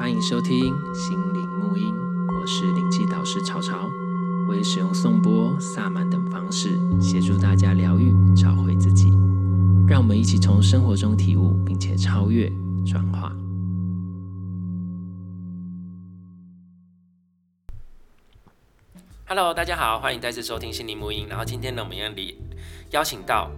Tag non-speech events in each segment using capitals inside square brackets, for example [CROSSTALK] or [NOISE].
欢迎收听心灵沐音，我是灵气导师潮潮，我会使用颂钵、萨满等方式协助大家疗愈、找回自己。让我们一起从生活中体悟，并且超越、转化。Hello，大家好，欢迎再次收听心灵沐音。然后今天呢，我们要里邀请到，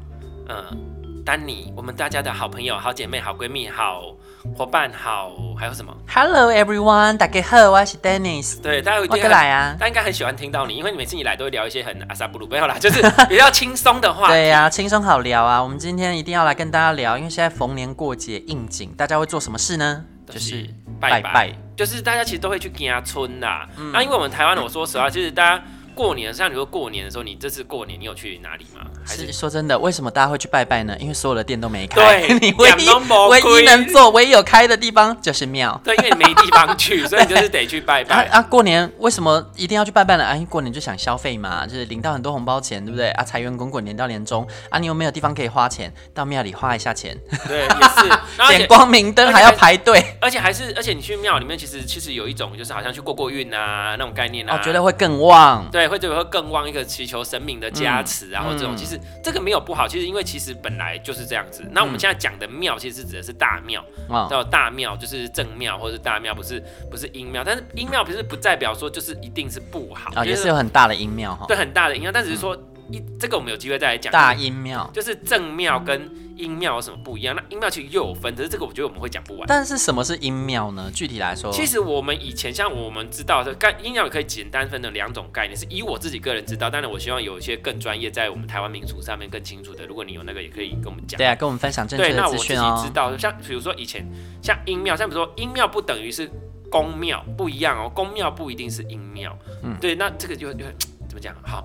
呃。丹尼，我们大家的好朋友、好姐妹、好闺蜜、好伙伴、好还有什么？Hello everyone，大家好，我是 Dennis。对，大家有过来啊！大家应该很喜欢听到你，因为你每次你来都会聊一些很阿萨布鲁，没有啦，就是 [LAUGHS] 比较轻松的话。对呀、啊，轻松好聊啊！我们今天一定要来跟大家聊，因为现在逢年过节应景，大家会做什么事呢？就是拜拜，就是大家其实都会去家村呐。嗯、那因为我们台湾，我说实话，就是大家。过年，像你说过年的时候，你这次过年你有去哪里吗？还是，是说真的，为什么大家会去拜拜呢？因为所有的店都没开，对，[LAUGHS] 你唯一唯一能做、唯一有开的地方就是庙。对，因为你没地方去，所以你就是得去拜拜。[LAUGHS] 啊，啊，过年为什么一定要去拜拜呢？啊，因为过年就想消费嘛，就是领到很多红包钱，对不对？啊，财源滚滚，年到年终啊，你有没有地方可以花钱？到庙里花一下钱。对，[LAUGHS] 也是点光明灯还要排队，而且还是而且你去庙里面，其实其实有一种就是好像去过过运啊那种概念啊，我觉得会更旺。对，会就会更旺。一个祈求神明的加持，然后这种其实这个没有不好，其实因为其实本来就是这样子。那我们现在讲的庙，其实是指的是大庙，叫大庙就是正庙或者是大庙，不是不是阴庙。但是阴庙不是不代表说就是一定是不好啊，也是有很大的阴庙哈，对，很大的阴庙，但只是说一这个我们有机会再来讲大阴庙，就是正庙跟。阴庙有什么不一样？那阴庙其实又有分，只是这个我觉得我们会讲不完。但是什么是阴庙呢？具体来说，其实我们以前像我们知道的，概阴庙也可以简单分成两种概念，是以我自己个人知道。当然，我希望有一些更专业，在我们台湾民俗上面更清楚的。如果你有那个，也可以跟我们讲。对啊，跟我们分享正确的资讯哦。对，那我自己知道，像比如说以前像阴庙，像比如说阴庙不等于是宫庙，不一样哦。宫庙不一定是阴庙。嗯，对，那这个就就怎么讲？好，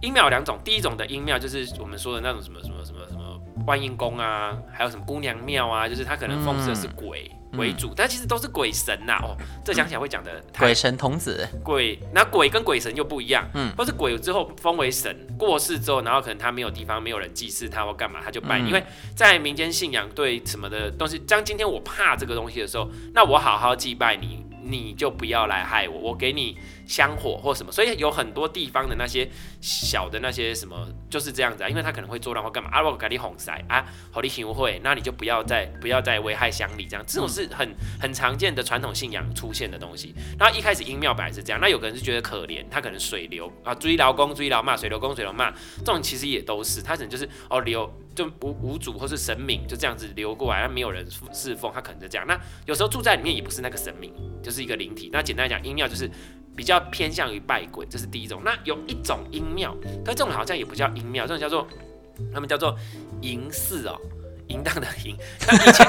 阴庙有两种，第一种的阴庙就是我们说的那种什么什么什么什么。观音宫啊，还有什么姑娘庙啊，就是它可能奉祀的是鬼为主，但其实都是鬼神呐、哦，这讲起来会讲的鬼神童子，鬼那鬼跟鬼神又不一样，嗯，或是鬼之后封为神，过世之后，然后可能他没有地方，没有人祭祀他或干嘛，他就拜。因为在民间信仰对什么的东西，像今天我怕这个东西的时候，那我好好祭拜你，你就不要来害我，我给你。香火或什么，所以有很多地方的那些小的那些什么就是这样子啊，因为他可能会作乱或干嘛啊，我给你哄塞啊，好你行会，那你就不要再不要再危害乡里这样，这种是很很常见的传统信仰出现的东西。那一开始阴庙本来是这样，那有个人是觉得可怜，他可能水流啊，追劳工追劳骂，水流工水流骂，这种其实也都是，他可能就是哦流就无无主或是神明就这样子流过来，那没有人侍奉，他可能就这样。那有时候住在里面也不是那个神明，就是一个灵体。那简单来讲，阴庙就是。比较偏向于拜鬼，这是第一种。那有一种阴庙，但这种好像也不叫阴庙，这种叫做他们叫做银祀哦。淫荡的淫，以前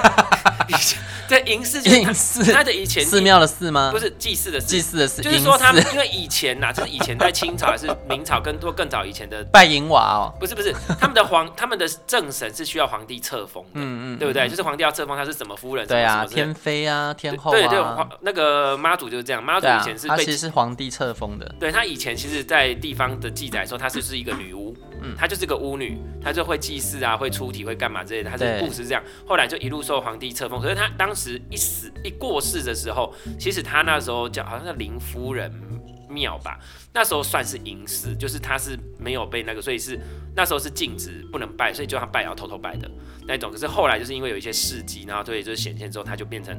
[LAUGHS] 以前对淫寺就是他的以前寺庙的寺吗？不是祭祀的祭祀的寺，就是说他们因为以前呐，就是以前在清朝还是明朝更多更早以前的 [LAUGHS] 拜银娃哦，不是不是，他们的皇他们的正神是需要皇帝册封的，嗯嗯，对不对？就是皇帝要册封他是什么夫人，对啊，天妃啊，天后对对，那个妈祖就是这样，妈祖以前是他其实是皇帝册封的，对他以前其实，在地方的记载说他是是一个女巫。嗯，她就是个巫女，她就会祭祀啊，会出体，会干嘛之类的。她这个故事这样，后来就一路受皇帝册封。可是他当时一死一过世的时候，其实他那时候叫好像是林夫人庙吧。那时候算是隐士，就是他是没有被那个，所以是那时候是禁止不能拜，所以就他拜要偷偷拜的那种。可是后来就是因为有一些事迹，然后所以就是显现之后，他就变成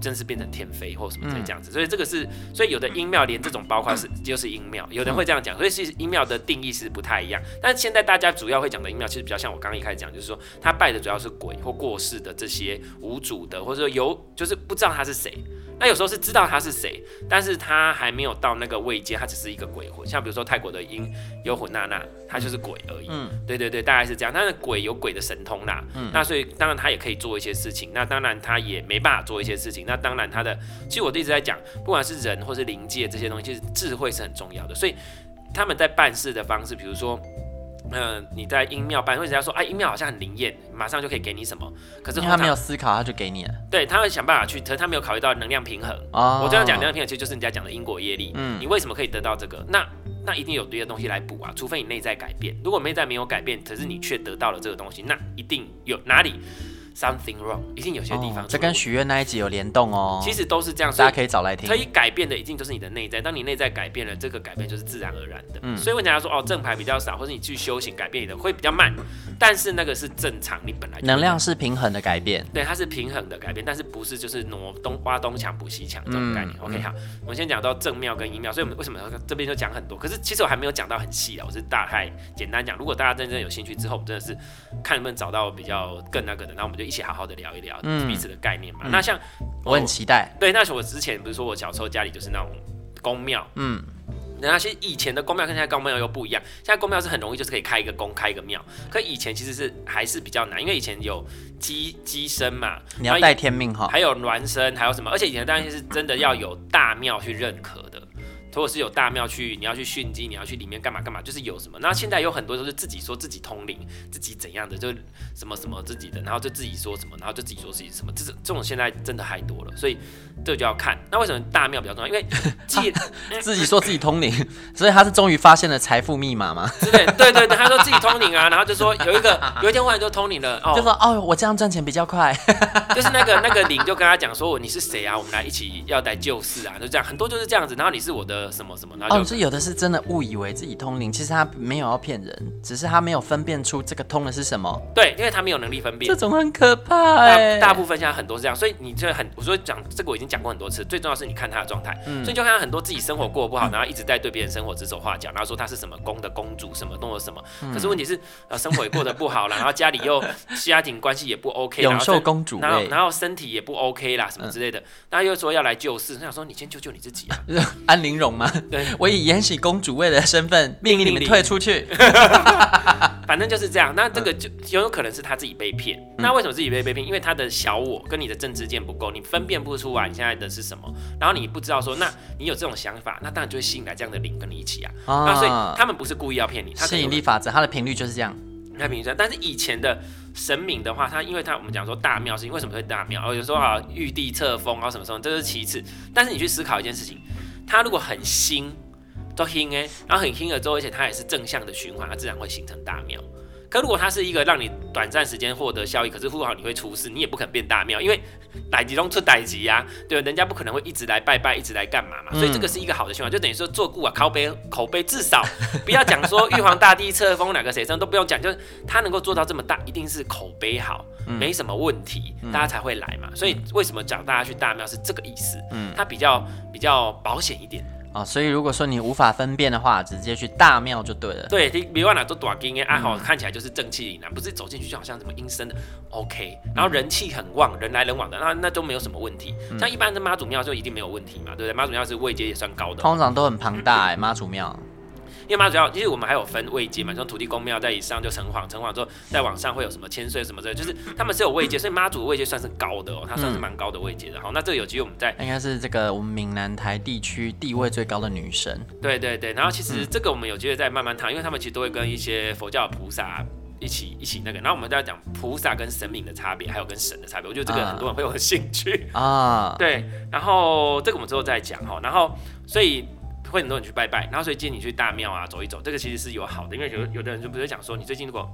真是变成天妃或什么这样子。所以这个是，所以有的阴庙连这种包括是就是阴庙，有人会这样讲。所以其实阴庙的定义是不太一样。但是现在大家主要会讲的阴庙，其实比较像我刚刚一开始讲，就是说他拜的主要是鬼或过世的这些无主的，或者说有就是不知道他是谁。那有时候是知道他是谁，但是他还没有到那个位阶，他只是一个鬼魂。像比如说泰国的阴幽魂娜娜，他就是鬼而已。嗯，对对对，大概是这样。但是鬼有鬼的神通啦。嗯，那所以当然他也可以做一些事情。那当然他也没办法做一些事情。那当然他的，其实我一直在讲，不管是人或是灵界这些东西，其实智慧是很重要的。所以他们在办事的方式，比如说。嗯，你在音庙办，或者人家说，哎，音庙好像很灵验，马上就可以给你什么。可是他没有思考，他就给你了。对，他会想办法去，可是他没有考虑到能量平衡。哦，我这样讲能量平衡，其实就是人家讲的因果业力。嗯，你为什么可以得到这个？那那一定有别的东西来补啊，除非你内在改变。如果内在没有改变，可是你却得到了这个东西，那一定有哪里 something wrong，一定有些地方、哦。这跟许愿那一集有联动哦。其实都是这样，大家可以找来听。可以改变的一定就是你的内在，当你内在改变了，这个改变就是自然而然的。嗯，所以问大家说哦，正牌比较少，或者你去修行改变你的会比较慢，但是那个是正常，你本来能量是平衡的改变。对，它是平衡的改变，但是不是就是挪东挖东墙补西墙这种概念。嗯、OK，好，我们先讲到正庙跟阴庙，所以我们为什么这边就讲很多？可是其实我还没有讲到很细啊，我是大概简单讲。如果大家真正有兴趣之后，我们真的是看能不能找到比较更那个的，然后我们就一起好好的聊一聊彼此的概念嘛。嗯、那像我，我很期待，对，那是我之前不是说我小时候家里就是那种宫庙，嗯。那些以前的宫庙跟现在宫庙又不一样，现在宫庙是很容易，就是可以开一个宫，开一个庙。可以前其实是还是比较难，因为以前有鸡鸡生嘛，你要带天命哈，还有孪生，还有什么？而且以前当然是真的要有大庙去认可的。如果是有大庙去，你要去训鸡，你要去里面干嘛干嘛，就是有什么。那现在有很多都是自己说自己通灵，自己怎样的，就什么什么自己的，然后就自己说什么，然后就自己说自己什么，这这种现在真的太多了，所以这个就要看。那为什么大庙比较重要？因为自 [LAUGHS] 自己说自己通灵，所以他是终于发现了财富密码吗？对对对对，他说自己通灵啊，然后就说有一个 [LAUGHS] 有一天忽然就通灵了，哦，就说哦，我这样赚钱比较快，就是那个那个灵就跟他讲说，你是谁啊？我们来一起要来救世啊，就这样，很多就是这样子。然后你是我的。什么什么？哦，是有的是真的误以为自己通灵，其实他没有要骗人，只是他没有分辨出这个通的是什么。对，因为他没有能力分辨。这种很可怕哎。大部分现在很多是这样，所以你这很，我说讲这个我已经讲过很多次，最重要是你看他的状态。嗯。所以你就看到很多自己生活过得不好，然后一直在对别人生活指手画脚，然后说他是什么宫的公主，什么弄了什么。可是问题是，呃，生活也过得不好了，[LAUGHS] 然后家里又家庭关系也不 OK，永寿 [LAUGHS] 公主，然后然后身体也不 OK 啦，什么之类的。那又说要来救世，他想说你先救救你自己啊。[LAUGHS] 安陵容吗？对。我以延禧公主位的身份命令你们退出去，[LAUGHS] 反正就是这样。那这个就有可能是他自己被骗。嗯、那为什么自己被被骗？因为他的小我跟你的政治见不够，你分辨不出来你现在的是什么。然后你不知道说，那你有这种想法，那当然就会吸引来这样的灵跟你一起啊。啊那所以他们不是故意要骗你，他吸引力法则，它的频率就是这样。它频率。但是以前的神明的话，他因为他我们讲说大庙是因为什么会大庙？哦，有时候啊玉帝册封啊什么什么，这是其次。但是你去思考一件事情，它如果很新。都新哎，然后很新了之后，而且它也是正向的循环，它自然会形成大庙。可如果它是一个让你短暂时间获得效益，可是不好你会出事，你也不肯变大庙，因为歹吉中出歹吉呀，对，人家不可能会一直来拜拜，一直来干嘛嘛。所以这个是一个好的循环，就等于说做故啊，口碑口碑至少不要讲说玉皇大帝册封哪个谁，这都不用讲，就是他能够做到这么大，一定是口碑好，没什么问题，大家才会来嘛。所以为什么讲大家去大庙是这个意思？嗯，它比较比较保险一点。哦，所以如果说你无法分辨的话，直接去大庙就对了。对，你别忘了做短金哎，爱好看起来就是正气凛然，不是走进去就好像什么阴森的。OK，然后人气很旺，人来人往的，那那都没有什么问题。像一般的妈祖庙就一定没有问题嘛，对不对？妈祖庙是位阶也算高的，通常都很庞大哎，妈祖庙。因为妈祖庙，其实我们还有分位阶嘛，像土地公庙在以上就城隍，城隍之后再往上会有什么千岁什么之类，就是他们是有位阶，所以妈祖的位阶算是高的哦，它算是蛮高的位阶的。好，那这个有机会我们在应该是这个我们闽南台地区地位最高的女神。对对对，然后其实这个我们有机会再慢慢谈，因为他们其实都会跟一些佛教菩萨一起一起那个，然后我们都要讲菩萨跟神明的差别，还有跟神的差别。我觉得这个很多人会有兴趣啊。对，然后这个我们之后再讲哈，然后所以。会很多人去拜拜，然后所以建议你去大庙啊走一走，这个其实是有好的，因为有有的人就不是讲说你最近如果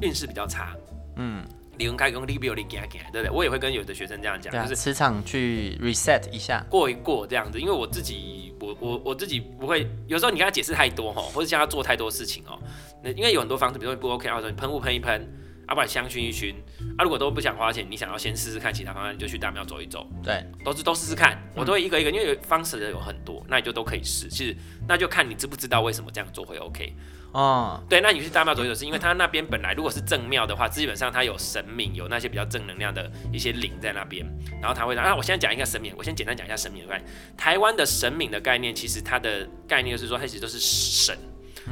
运势比较差，嗯，你用开工利比有利给给，对不对？我也会跟有的学生这样讲，啊、就是磁场去 reset 一下，过一过这样子，因为我自己我我我自己不会，有时候你跟他解释太多哈，或者叫他做太多事情哦，那因为有很多方式，比如说你不 OK，或者你喷雾喷一喷。要、啊、不然香薰一熏，啊，如果都不想花钱，你想要先试试看其他方案，你就去大庙走一走。对，都是都试试看，我都会一个一个，因为方式的有很多，那你就都可以试。其实那就看你知不知道为什么这样做会 OK。哦，对，那你去大庙走一走，是因为他那边本来如果是正庙的话，基本上他有神明，有那些比较正能量的一些灵在那边，然后他会让啊，我现在讲一个神明，我先简单讲一下神明的概念。台湾的神明的概念，其实它的概念就是说，它其实都是神，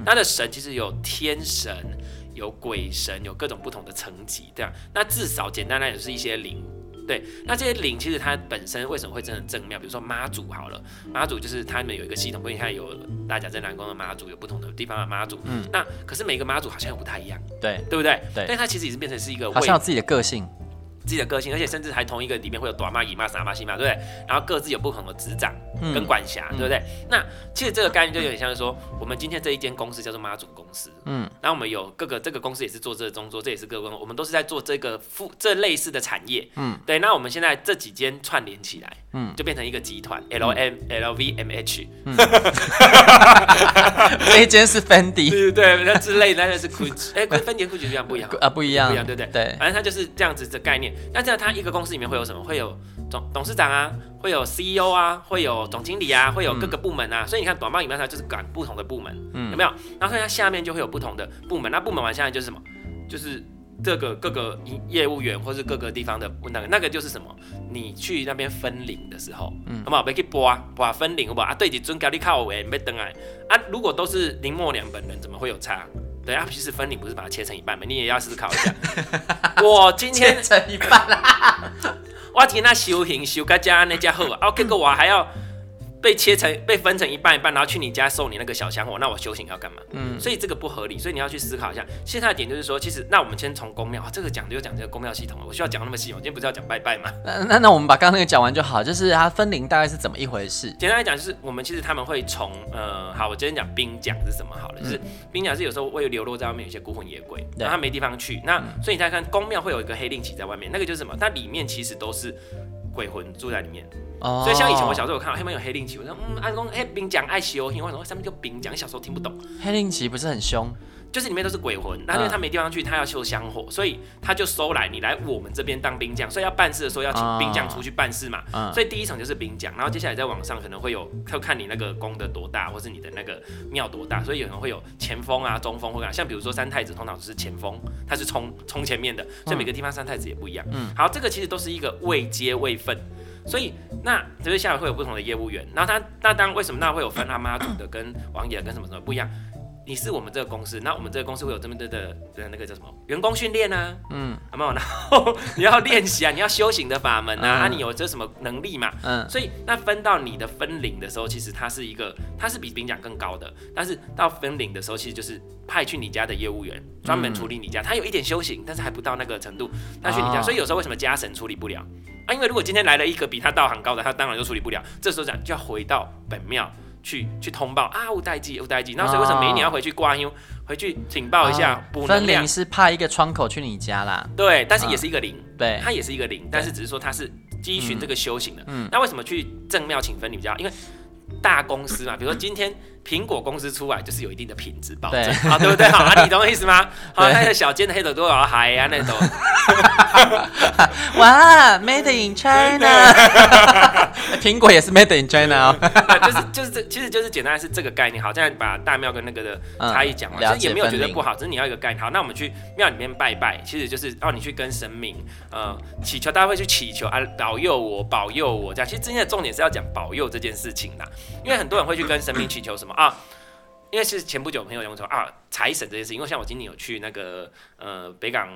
它的神其实有天神。有鬼神，有各种不同的层级，这样。那至少简单来讲，是一些灵。对，那这些灵其实它本身为什么会真的正庙？比如说妈祖好了，妈祖就是他们有一个系统，不你看有大甲镇南宫的妈祖，有不同的地方的妈祖。嗯。那可是每个妈祖好像又不太一样。对。对不对？对。但它其实已经变成是一个，好像有自己的个性。自己的个性，而且甚至还同一个里面会有短妈、姨妈、傻妈、西妈，对不对？然后各自有不同的执掌跟管辖，嗯、对不对？那其实这个概念就有点像是说，我们今天这一间公司叫做妈祖公司，嗯，然后我们有各个这个公司也是做这个工作，这也是各个我们都是在做这个副这类似的产业，嗯，对。那我们现在这几间串联起来，嗯，就变成一个集团，L M L V M H，[LAUGHS] 这一间是 Fendi，对对对，那之类的那是 Gucci，哎，跟 Fendi Gucci 一样不一样 [LAUGHS] 啊？不一样，不一样，对不对？对，反正它就是这样子的概念。那这样，他一个公司里面会有什么？会有总董事长啊，会有 CEO 啊，会有总经理啊，会有各个部门啊。嗯、所以你看，短报里面它就是管不同的部门，嗯、有没有？然后所以它下面就会有不同的部门。那部门完下来就是什么？就是这个各个业务员或是各个地方的那个那个就是什么？你去那边分领的时候，嗯，好不好？别去拨啊，拨分领好不好？啊，对，你尊高你靠我，别登来啊。如果都是林默娘本人，怎么会有差？对啊，其实分你不是把它切成一半吗？你也要思考一下。[LAUGHS] 我今天切成一半啦，[LAUGHS] 我今天那修行修个家那家好哦，结果我还要。被切成被分成一半一半，然后去你家送你那个小香火，那我修行要干嘛？嗯，所以这个不合理，所以你要去思考一下。现在的点就是说，其实那我们先从宫庙啊，这个讲就讲这个宫庙系统了。我需要讲那么细？我今天不是要讲拜拜吗？那那那我们把刚刚那个讲完就好，就是它分灵大概是怎么一回事？简单来讲，就是我们其实他们会从呃，好，我今天讲兵讲是什么好了，就是兵讲是有时候会流落在外面有些孤魂野鬼，然后他没地方去，那所以你再看宫庙会有一个黑令旗在外面，那个就是什么？它里面其实都是鬼魂住在里面。所以像以前我小时候有看到黑门有黑令旗，我说嗯，阿公黑兵讲爱修因，为什么上面就兵讲？小时候听不懂。黑令旗不是很凶，就是里面都是鬼魂，那因为他没地方去，他要修香火，所以他就收来你来我们这边当兵将，所以要办事的时候要请兵将出去办事嘛。所以第一层就是兵将，然后接下来在网上可能会有，要看你那个宫的多大，或是你的那个庙多大，所以有人会有前锋啊、中锋或者像比如说三太子通常是前锋，他是冲冲前面的，所以每个地方三太子也不一样。嗯，好，这个其实都是一个位阶位分。所以那就是下面会有不同的业务员，然后他那当然为什么那会有分他妈祖的跟王爷跟什么什么不一样？你是我们这个公司，那我们这个公司会有这么多的的那个叫什么员工训练啊，嗯，好没有？[LAUGHS] 然后你要练习啊，你要修行的法门啊，啊你有这什么能力嘛？嗯，所以那分到你的分领的时候，其实它是一个，它是比兵讲更高的，但是到分领的时候，其实就是派去你家的业务员专门处理你家，他有一点修行，但是还不到那个程度，他去你家，所以有时候为什么家神处理不了？啊，因为如果今天来了一个比他道行高的，他当然就处理不了。这时候讲就要回到本庙去去通报啊，有代志有代志。那所以为什么每一年要回去挂因为，回去请报一下补能量？分灵是派一个窗口去你家啦。对，但是也是一个灵，对，它也是一个灵，但是只是说它是依循这个修行的。嗯，那为什么去正庙请分灵比较？因为大公司嘛，比如说今天。苹果公司出来就是有一定的品质保证，好 [LAUGHS] 对不对？[LAUGHS] 好啊，你懂我意思吗？好，那个小间的黑头都要海啊，那种。[LAUGHS] 哇，Made in China，苹果也是 Made in China 哦。就是就是这，其实就是简单是这个概念。好，现在把大庙跟那个的差异讲完，其实也没有觉得不好，只是你要一个概念。好，那我们去庙里面拜拜，其实就是让你去跟神明呃祈求，大家会去祈求啊，保佑我，保佑我这样。其实今天的重点是要讲保佑这件事情啦，因为很多人会去跟神明祈求什么。啊，因为是前不久朋友跟我说啊，财神这件事，因为像我今年有去那个呃北港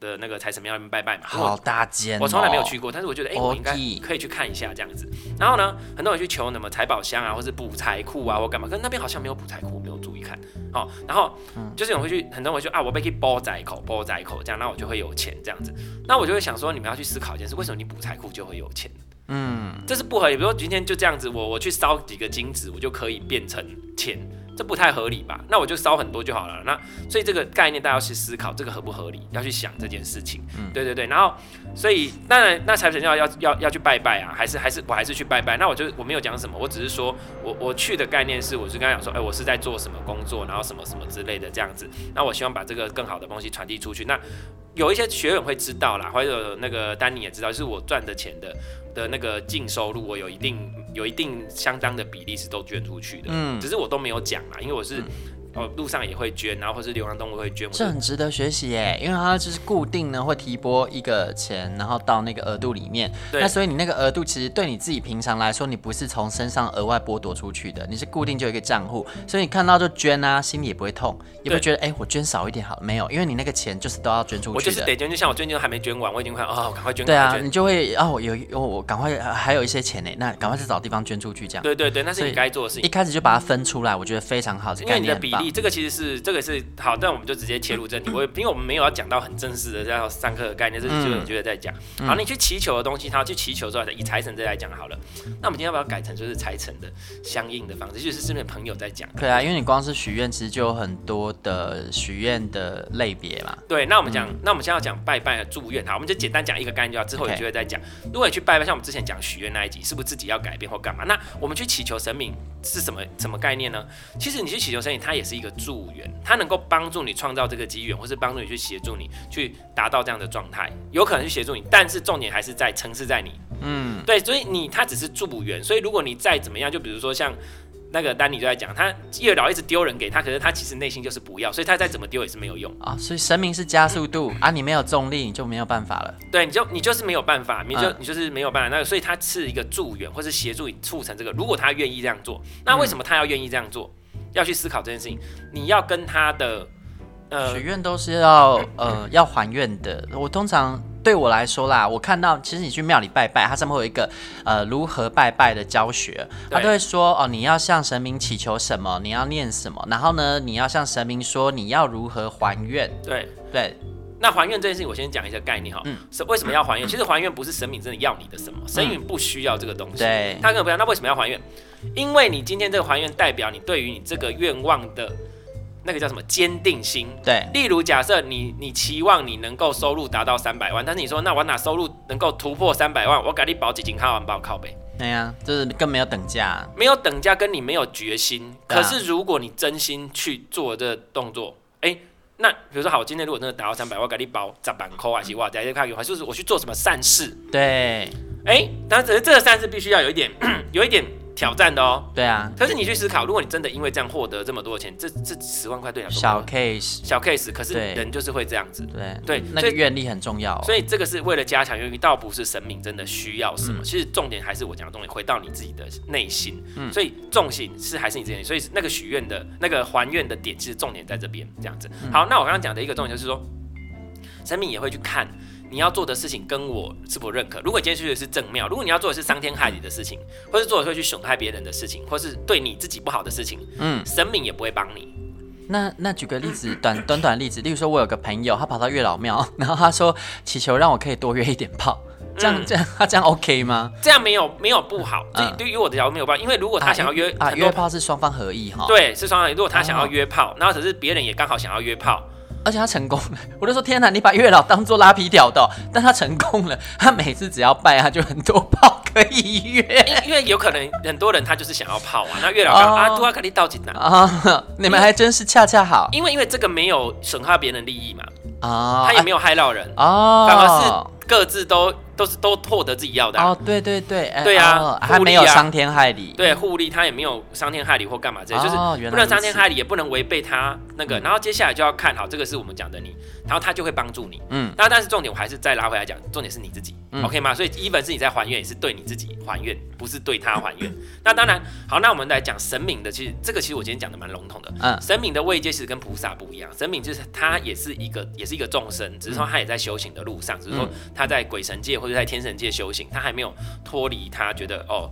的那个财神庙那边拜拜嘛，好大间，我从来没有去过，但是我觉得哎、欸，我应该可以去看一下这样子。然后呢，很多人去求什么财宝箱啊，或是补财库啊，或干嘛，可是那边好像没有补财库，我没有注意看。好，然后就是有人会去，很多人会去啊，我被可以包仔口，包仔口这样，那我就会有钱这样子。那我就会想说，你们要去思考一件事，为什么你补财库就会有钱？嗯，这是不合理。比如说今天就这样子，我我去烧几个金子，我就可以变成钱，这不太合理吧？那我就烧很多就好了。那所以这个概念大家要去思考，这个合不合理？要去想这件事情。嗯，对对对。然后所以当然那财神要要要要去拜拜啊，还是还是我还是去拜拜。那我就我没有讲什么，我只是说我我去的概念是，我是刚才讲说，哎，我是在做什么工作，然后什么什么之类的这样子。那我希望把这个更好的东西传递出去。那有一些学员会知道啦，或者那个丹尼也知道，就是我赚的钱的。的那个净收入，我有一定有一定相当的比例是都捐出去的，嗯，只是我都没有讲啦，因为我是。嗯哦，路上也会捐，然后或是流浪动物会捐，这很值得学习耶，因为它就是固定呢会提拨一个钱，然后到那个额度里面。对。那所以你那个额度其实对你自己平常来说，你不是从身上额外剥夺出去的，你是固定就有一个账户，所以你看到就捐啊，心里也不会痛，也不会觉得哎、欸、我捐少一点好，没有，因为你那个钱就是都要捐出去的。我就是得捐，就像我最近还没捐完，我已经快哦，赶快捐。对啊，你就会哦有哦我赶快还有一些钱呢，那赶快去找地方捐出去这样。对对对，那是你该做的事情。一开始就把它分出来，我觉得非常好。因为你的比这个其实是这个是好，但我们就直接切入正题。我因为我们没有要讲到很正式的要上课的概念，这是就你觉得在讲。好，你去祈求的东西，他要去祈求之后，以财神这来讲好了。那我们今天要不要改成就是财神的相应的方式，就是身边朋友在讲？对啊，因为你光是许愿，其实就有很多的许愿的类别嘛。对，那我们讲，那我们现在要讲拜拜的祝愿，好，我们就简单讲一个概念就好，之后有机会再讲。如果你去拜拜，像我们之前讲许愿那一集，是不是自己要改变或干嘛？那我们去祈求神明是什么什么概念呢？其实你去祈求神明，它也是一个助缘，它能够帮助你创造这个机缘，或是帮助你去协助你去达到这样的状态，有可能去协助你，但是重点还是在城市在你，嗯，对，所以你它只是助缘，所以如果你再怎么样，就比如说像。那个丹尼就在讲，他月老一直丢人给他，可是他其实内心就是不要，所以他再怎么丢也是没有用啊。所以神明是加速度啊，你没有重力，你就没有办法了。对，你就你就是没有办法，你就你就是没有办法。那个，所以他是一个助缘，或是协助你促成这个。如果他愿意这样做，那为什么他要愿意这样做？要去思考这件事情。你要跟他的呃许愿都是要呃 [CLEARS THROAT] 要还愿的。我通常。对我来说啦，我看到其实你去庙里拜拜，它上面会有一个呃如何拜拜的教学，他都会说哦，你要向神明祈求什么，你要念什么，然后呢，你要向神明说你要如何还愿。对对，那还愿这件事情，我先讲一下概念哈。嗯。是为什么要还愿？其实还愿不是神明真的要你的什么，神明不需要这个东西。对。他根本不要。那为什么要还愿？因为你今天这个还愿代表你对于你这个愿望的。那个叫什么坚定心？对，例如假设你你期望你能够收入达到三百万，但是你说那我哪收入能够突破三百万？我给你保几金卡完保靠背。对呀、啊，就是更没有等价，没有等价跟你没有决心。可是如果你真心去做这个动作，哎、欸，那比如说好，我今天如果真的达到三百万，我给你包砸板扣啊是哇，在这看有还是我去做什么善事？对，哎、欸，但是这个善事必须要有一点，[CLEARS THROAT] 有一点。挑战的哦，对啊，可是你去思考，如果你真的因为这样获得这么多钱，这这十万块对你来说小 case 小 case，可是人就是会这样子，对对，那个愿力很重要，所以这个是为了加强愿力，倒不是神明真的需要什么，其实重点还是我讲的重点，回到你自己的内心，嗯，所以重心是还是你自己，所以那个许愿的那个还愿的点，其实重点在这边这样子。好，那我刚刚讲的一个重点就是说，神明也会去看。你要做的事情跟我是否认可？如果你今天去的是正庙，如果你要做的是伤天害理的事情，或是做的会去损害别人的事情，或是对你自己不好的事情，嗯，神明也不会帮你。那那举个例子，短短短的例子，例如说，我有个朋友，他跑到月老庙，然后他说祈求让我可以多约一点炮，这样、嗯、这样他这样 OK 吗？这样没有没有不好，对、嗯、对于我的角度没有办法，因为如果他想要约啊，约炮是双方合意哈，对，是双方合意。如果他想要约炮，然后只是别人也刚好想要约炮。而且他成功了，我就说天哪，你把月老当做拉皮条的，但他成功了，他每次只要拜，他就很多炮可以约，因为有可能很多人他就是想要炮啊，那月老刚啊杜阿克力到进来啊，你们还真是恰恰好，因为因为这个没有损害别人利益嘛，啊，他也没有害到人啊，反而是各自都。都是都获得自己要的哦，对对对，对啊，还没有伤天害理，对，互利他也没有伤天害理或干嘛这些，就是不能伤天害理，也不能违背他那个。然后接下来就要看好，这个是我们讲的你，然后他就会帮助你，嗯。那但是重点我还是再拉回来讲，重点是你自己，OK 吗？所以 even 是你在还愿，也是对你自己还愿，不是对他还愿。那当然好，那我们来讲神明的，其实这个其实我今天讲的蛮笼统的，嗯，神明的位阶其实跟菩萨不一样，神明就是他也是一个也是一个众生，只是说他也在修行的路上，只是说他在鬼神界或者在天神界修行。他还没有脱离，他觉得哦，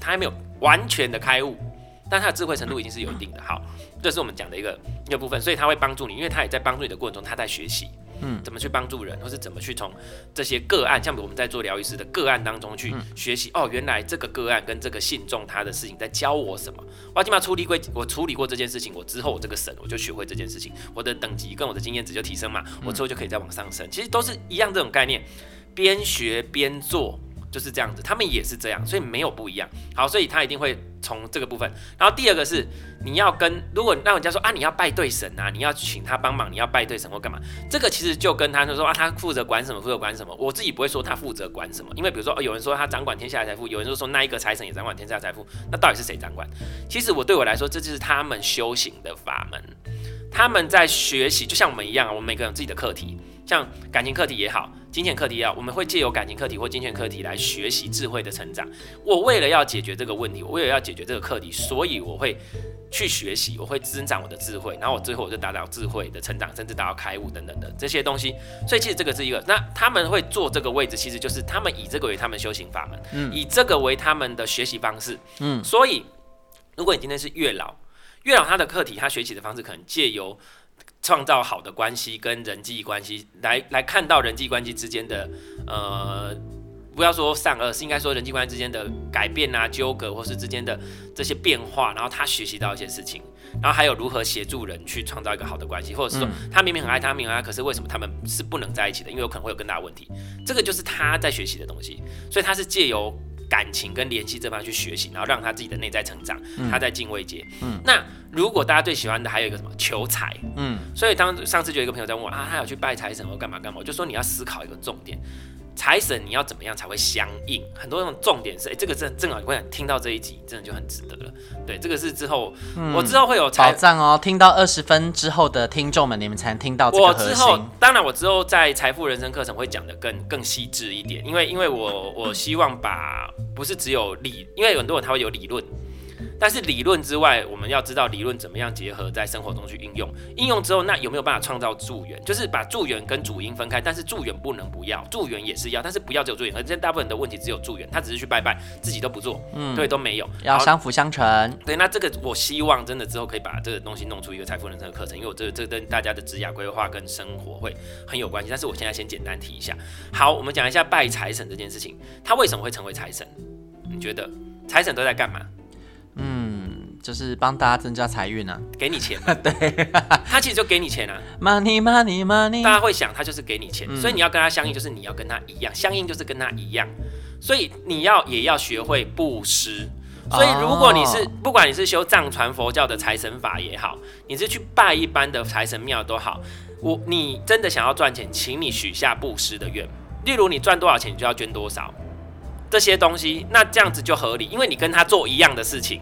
他还没有完全的开悟，但他的智慧程度已经是有一定的。好，这是我们讲的一个一个部分，所以他会帮助你，因为他也在帮助你的过程中，他在学习，嗯，怎么去帮助人，或是怎么去从这些个案，像我们在做疗愈师的个案当中去学习。哦，原来这个个案跟这个信众他的事情在教我什么？我起码处理过，我处理过这件事情，我之后我这个神我就学会这件事情，我的等级跟我的经验值就提升嘛，我之后就可以再往上升。其实都是一样这种概念。边学边做就是这样子，他们也是这样，所以没有不一样。好，所以他一定会从这个部分。然后第二个是你要跟，如果让人家说啊，你要拜对神啊，你要请他帮忙，你要拜对神或干嘛，这个其实就跟他就说啊，他负责管什么，负责管什么。我自己不会说他负责管什么，因为比如说有人说他掌管天下的财富，有人就说那一个财神也掌管天下的财富，那到底是谁掌管？其实我对我来说，这就是他们修行的法门，他们在学习，就像我们一样，我们每个人有自己的课题。像感情课题也好，金钱课题也好，我们会借由感情课题或金钱课题来学习智慧的成长。我为了要解决这个问题，我为了要解决这个课题，所以我会去学习，我会增长我的智慧，然后我最后我就达到智慧的成长，甚至达到开悟等等的这些东西。所以其实这个是一个，那他们会做这个位置，其实就是他们以这个为他们修行法门，嗯，以这个为他们的学习方式，嗯。所以如果你今天是月老。月老他的课题，他学习的方式可能借由创造好的关系跟人际关系来来看到人际关系之间的呃。不要说善恶，是应该说人际关系之间的改变啊、纠葛，或是之间的这些变化，然后他学习到一些事情，然后还有如何协助人去创造一个好的关系，或者是说他明明很爱他，明明爱，可是为什么他们是不能在一起的？因为有可能会有更大的问题。这个就是他在学习的东西，所以他是借由感情跟联系这方面去学习，然后让他自己的内在成长。他在敬畏节。嗯。那如果大家最喜欢的还有一个什么求财？嗯。所以当上次就有一个朋友在问我啊，他要去拜财神或干嘛干嘛，我就说你要思考一个重点。财神，你要怎么样才会相应？很多种重点是，哎、欸，这个正正好，我想听到这一集，真的就很值得了。对，这个是之后，嗯、我之后会有财藏哦。听到二十分之后的听众们，你们才能听到。我之后，当然，我之后在财富人生课程会讲的更更细致一点，因为因为我我希望把不是只有理，因为很多人他会有理论。但是理论之外，我们要知道理论怎么样结合在生活中去应用。应用之后，那有没有办法创造助缘？就是把助缘跟主因分开。但是助缘不能不要，助缘也是要，但是不要只有助缘。而且大部分的问题只有助缘，他只是去拜拜，自己都不做，嗯，对，都没有。要相辅相成。对，那这个我希望真的之后可以把这个东西弄出一个财富人生的课程，因为我这这跟大家的职业规划跟生活会很有关系。但是我现在先简单提一下。好，我们讲一下拜财神这件事情，他为什么会成为财神？你觉得财神都在干嘛？嗯，就是帮大家增加财运啊，给你钱。[LAUGHS] 对，他其实就给你钱啊，money money money。大家会想，他就是给你钱，嗯、所以你要跟他相应，就是你要跟他一样，相应就是跟他一样。所以你要也要学会布施。所以如果你是、哦、不管你是修藏传佛教的财神法也好，你是去拜一般的财神庙都好，我你真的想要赚钱，请你许下布施的愿。例如你赚多少钱，你就要捐多少。这些东西，那这样子就合理，因为你跟他做一样的事情，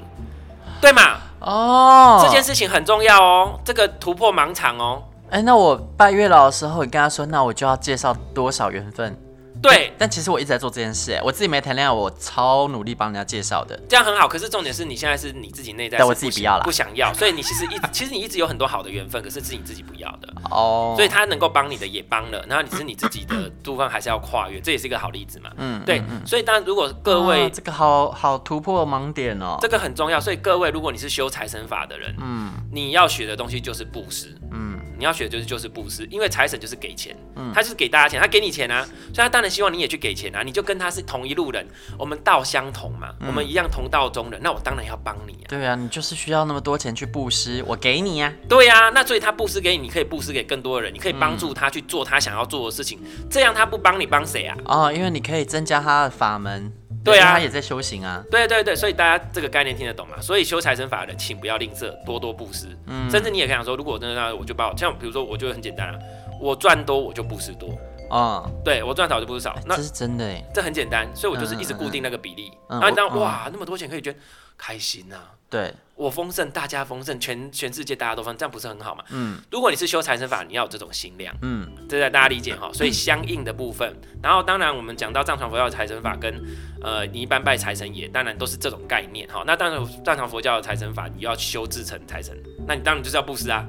对嘛？哦，这件事情很重要哦，这个突破盲场哦。哎，那我拜月老的时候，你跟他说，那我就要介绍多少缘分？对，但其实我一直在做这件事，哎，我自己没谈恋爱，我超努力帮人家介绍的，这样很好。可是重点是你现在是你自己内在，但我自己不要了，不想要，所以你其实一直，其实你一直有很多好的缘分，可是是你自己不要的哦。所以他能够帮你的也帮了，然后你是你自己的部分还是要跨越，这也是一个好例子嘛。嗯，对。所以当然，如果各位这个好好突破盲点哦，这个很重要。所以各位，如果你是修财神法的人，嗯，你要学的东西就是布施，嗯。你要学的就是就是布施，因为财神就是给钱，嗯，他就是给大家钱，他给你钱啊，所以他当然希望你也去给钱啊，你就跟他是同一路人，我们道相同嘛，嗯、我们一样同道中人，那我当然要帮你啊。对啊，你就是需要那么多钱去布施，我给你呀、啊。对呀、啊，那所以他布施给你，你可以布施给更多的人，你可以帮助他去做他想要做的事情，嗯、这样他不帮你帮谁啊？哦，因为你可以增加他的法门。对啊，他也在修行啊。对对对，所以大家这个概念听得懂吗？所以修财神法的人，请不要吝啬，多多布施。嗯，甚至你也可以想说，如果我真的那我就把，像比如说，我觉得很简单啊，我赚多我就布施多啊。哦、对我赚少就布施少，那这是真的哎，这很简单，所以我就是一直固定那个比例。嗯嗯嗯、然后你当哇，那么多钱可以捐，开心呐、啊。对，我丰盛，大家丰盛，全全世界大家都丰盛，这样不是很好吗？嗯，如果你是修财神法，你要有这种心量，嗯，这在大家理解哈。所以相应的部分，然后当然我们讲到藏传佛教的财神法跟呃你一般拜财神爷当然都是这种概念哈。那当然藏传佛教的财神法，你要修制成财神，那你当然就是要布施啊。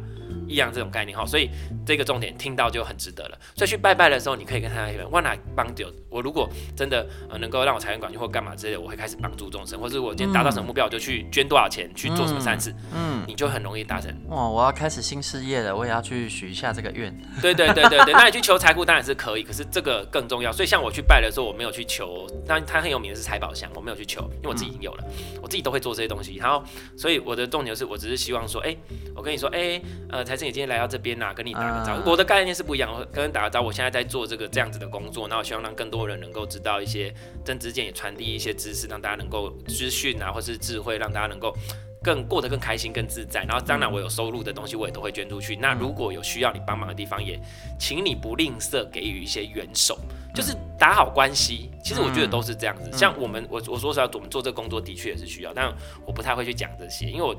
一样这种概念哈，所以这个重点听到就很值得了。所以去拜拜的时候，你可以跟他说：“万来帮酒，我如果真的呃能够让我财源广进或干嘛之类的，我会开始帮助众生，或者我今天达到什么目标，我就去捐多少钱去做什么善事。嗯”嗯，你就很容易达成。哇，我要开始新事业了，我也要去许一下这个愿。对对对对对，那你去求财库当然是可以，可是这个更重要。所以像我去拜的时候，我没有去求，但他很有名的是财宝箱，我没有去求，因为我自己已经有了，我自己都会做这些东西。然后，所以我的重点是我只是希望说，哎、欸，我跟你说，哎、欸，呃，财神爷今天来到这边。哪跟你打个招呼？我的概念是不一样，我跟人打个招呼。我现在在做这个这样子的工作，那我希望让更多人能够知道一些真知见，也传递一些知识，让大家能够资讯啊，或是智慧，让大家能够更过得更开心、更自在。然后，当然我有收入的东西，我也都会捐出去。那如果有需要你帮忙的地方，也请你不吝啬给予一些援手。就是打好关系，其实我觉得都是这样子。像我们，我我说实话，我们做这个工作的确也是需要，但我不太会去讲这些，因为我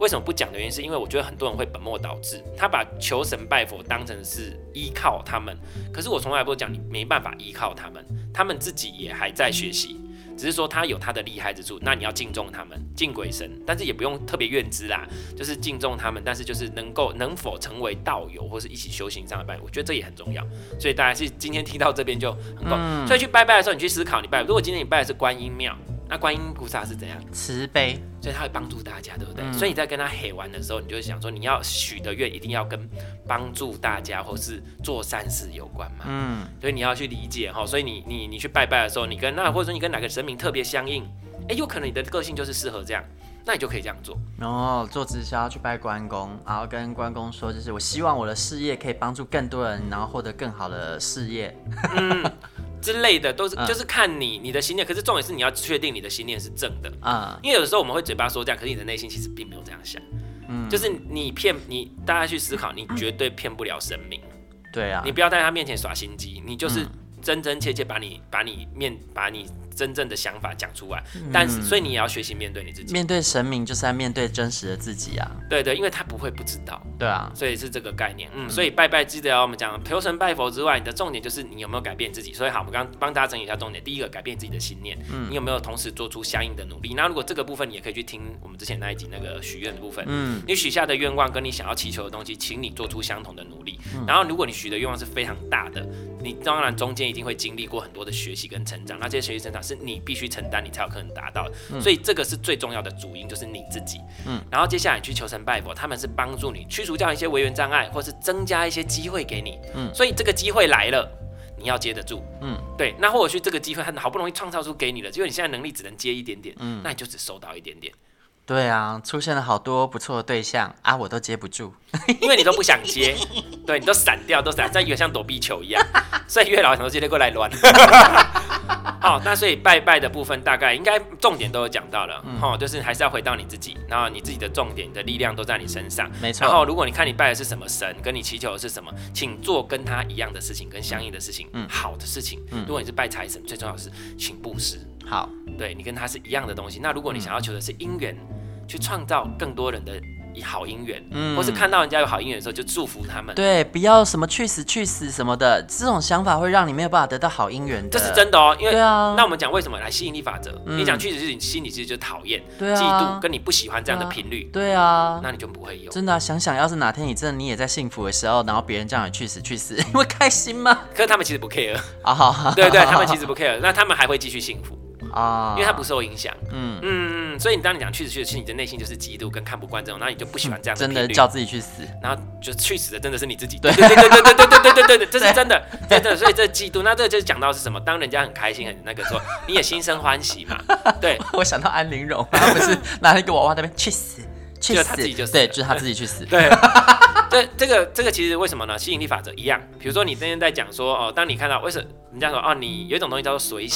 为什么不讲的原因，是因为我觉得很多人会本末倒置，他把求神拜佛当成是依靠他们，可是我从来不讲你没办法依靠他们，他们自己也还在学习。只是说他有他的厉害之处，那你要敬重他们，敬鬼神，但是也不用特别怨之啦，就是敬重他们，但是就是能够能否成为道友或是一起修行上的拜，我觉得这也很重要。所以大家是今天听到这边就很够，嗯、所以去拜拜的时候，你去思考你拜，如果今天你拜的是观音庙，那观音菩萨是怎样？慈悲，所以他会帮助大家，对不对？嗯、所以你在跟他嘿完的时候，你就会想说，你要许的愿一定要跟帮助大家或是做善事有关嘛。嗯，所以你要去理解哈。所以你你你去拜拜的时候，你跟那或者说你跟哪个神明特别相应，哎，有可能你的个性就是适合这样。那你就可以这样做，然后做直销去拜关公，然后跟关公说，就是我希望我的事业可以帮助更多人，然后获得更好的事业，[LAUGHS] 嗯，之类的都是，就是看你你的心念。可是重点是你要确定你的心念是正的。啊，因为有的时候我们会嘴巴说这样，可是你的内心其实并没有这样想，嗯，就是你骗你，大家去思考，你绝对骗不了神明，对啊，你不要在他面前耍心机，你就是真真切切把你把你面把你。真正的想法讲出来，但是所以你也要学习面对你自己。面对神明就是在面对真实的自己啊。对对，因为他不会不知道。对啊，所以是这个概念。嗯，所以拜拜记得要我们讲求神拜佛之外，你的重点就是你有没有改变自己。所以好，我们刚刚帮大家整理一下重点。第一个，改变自己的信念。嗯，你有没有同时做出相应的努力？那如果这个部分，你也可以去听我们之前那一集那个许愿的部分。嗯，你许下的愿望跟你想要祈求的东西，请你做出相同的努力。然后，如果你许的愿望是非常大的，你当然中间一定会经历过很多的学习跟成长。那这些学习成长是你必须承。担你才有可能达到，所以这个是最重要的主因，就是你自己。嗯，然后接下来你去求神拜佛，他们是帮助你驱除掉一些违缘障碍，或是增加一些机会给你。嗯，所以这个机会来了，你要接得住。嗯，对。那或者是这个机会他好不容易创造出给你了，结果你现在能力只能接一点点。嗯，那你就只收到一点点。对啊，出现了好多不错的对象啊，我都接不住，[LAUGHS] 因为你都不想接，对，你都闪掉，都闪，在一个像躲避球一样。[LAUGHS] 所以月老想说今天过来乱。[LAUGHS] 好，那所以拜拜的部分大概应该重点都有讲到了，哈、嗯，就是还是要回到你自己，然后你自己的重点的力量都在你身上，没错。然后如果你看你拜的是什么神，跟你祈求的是什么，请做跟他一样的事情，跟相应的事情，嗯，好的事情。嗯，如果你是拜财神，最重要的是请布施，好，对你跟他是一样的东西。那如果你想要求的是姻缘。去创造更多人的好姻缘，嗯，或是看到人家有好姻缘的时候，就祝福他们。对，不要什么去死去死什么的，这种想法会让你没有办法得到好姻缘。这是真的哦，因为对啊。那我们讲为什么来吸引力法则？你讲去死去死，你心里其实就讨厌、嫉妒，跟你不喜欢这样的频率。对啊，那你就不会有。真的想想，要是哪天你真的你也在幸福的时候，然后别人叫你去死去死，你 [LAUGHS] 会开心吗？可是他们其实不 care [LAUGHS] 啊，对对，他们其实不 care，那他们还会继续幸福。啊，因为他不受影响，嗯嗯嗯，所以你当你讲去死去死，你的内心就是嫉妒跟看不惯这种，那你就不喜欢这样真的叫自己去死，然后就去死的真的是你自己，对对对对对对对对对这是真的，真的，所以这嫉妒，那这就是讲到是什么？当人家很开心很那个时候，你也心生欢喜嘛？对，我想到安陵容，他不是拿了一个娃娃那边去死，去死，他自己就死对，就是他自己去死，对。这这个这个其实为什么呢？吸引力法则一样，比如说你今天在讲说哦，当你看到为什么人家说哦，你有一种东西叫做随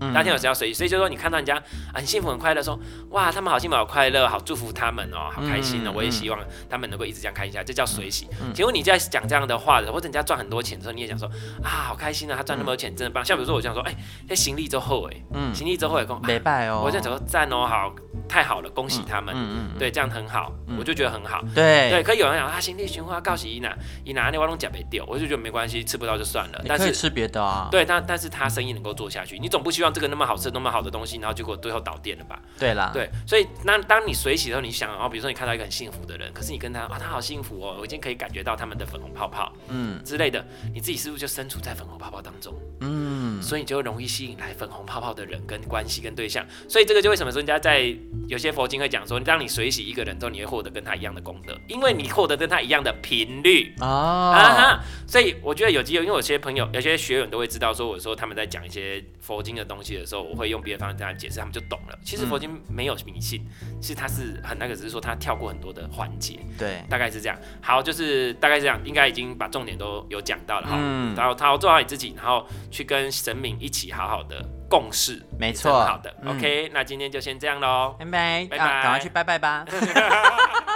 喜。当天有谁要随喜，所以就说你看到人家啊很幸福很快乐，说哇他们好幸福好快乐，好祝福他们哦，好开心哦，我也希望他们能够一直这样开心下来，这叫随喜。请问你在讲这样的话的时候，或者人家赚很多钱的时候，你也想说啊好开心啊，他赚那么多钱真的棒。像比如说我这样说，哎，这行李之后哎，嗯，行李之后也讲没拜哦，我这样说赞哦，好太好了，恭喜他们，嗯嗯，对，这样很好，我就觉得很好，对对。可以有人讲啊行李循环告喜伊娜，伊娜那挖龙甲没掉，我就觉得没关系，吃不到就算了。但是吃别的啊，对，但但是他生意能够做下去，你总不希望这个那么好吃那么。好的东西，然后结果最后倒店了吧？对啦，对，所以那当你水洗的时候，你想哦，比如说你看到一个很幸福的人，可是你跟他啊，他好幸福哦，我已经可以感觉到他们的粉红泡泡，嗯之类的，你自己是不是就身处在粉红泡泡当中？嗯，所以你就容易吸引来粉红泡泡的人跟关系跟对象。所以这个就为什么说人家在有些佛经会讲说，当你水洗一个人之后，你会获得跟他一样的功德，因为你获得跟他一样的频率哦啊哈。所以我觉得有机会，因为有些朋友、有些学员都会知道说，我说他们在讲一些佛经的东西的时候，我会用。别的方式跟他解释，他们就懂了。其实佛经没有迷信，嗯、其实他是很那个，只是说他跳过很多的环节。对，大概是这样。好，就是大概是这样，应该已经把重点都有讲到了哈。嗯。然后他要做好你自己，然后去跟神明一起好好的共事。没错。好的。嗯、OK，那今天就先这样喽。拜拜。拜拜。赶快去拜拜吧。[LAUGHS]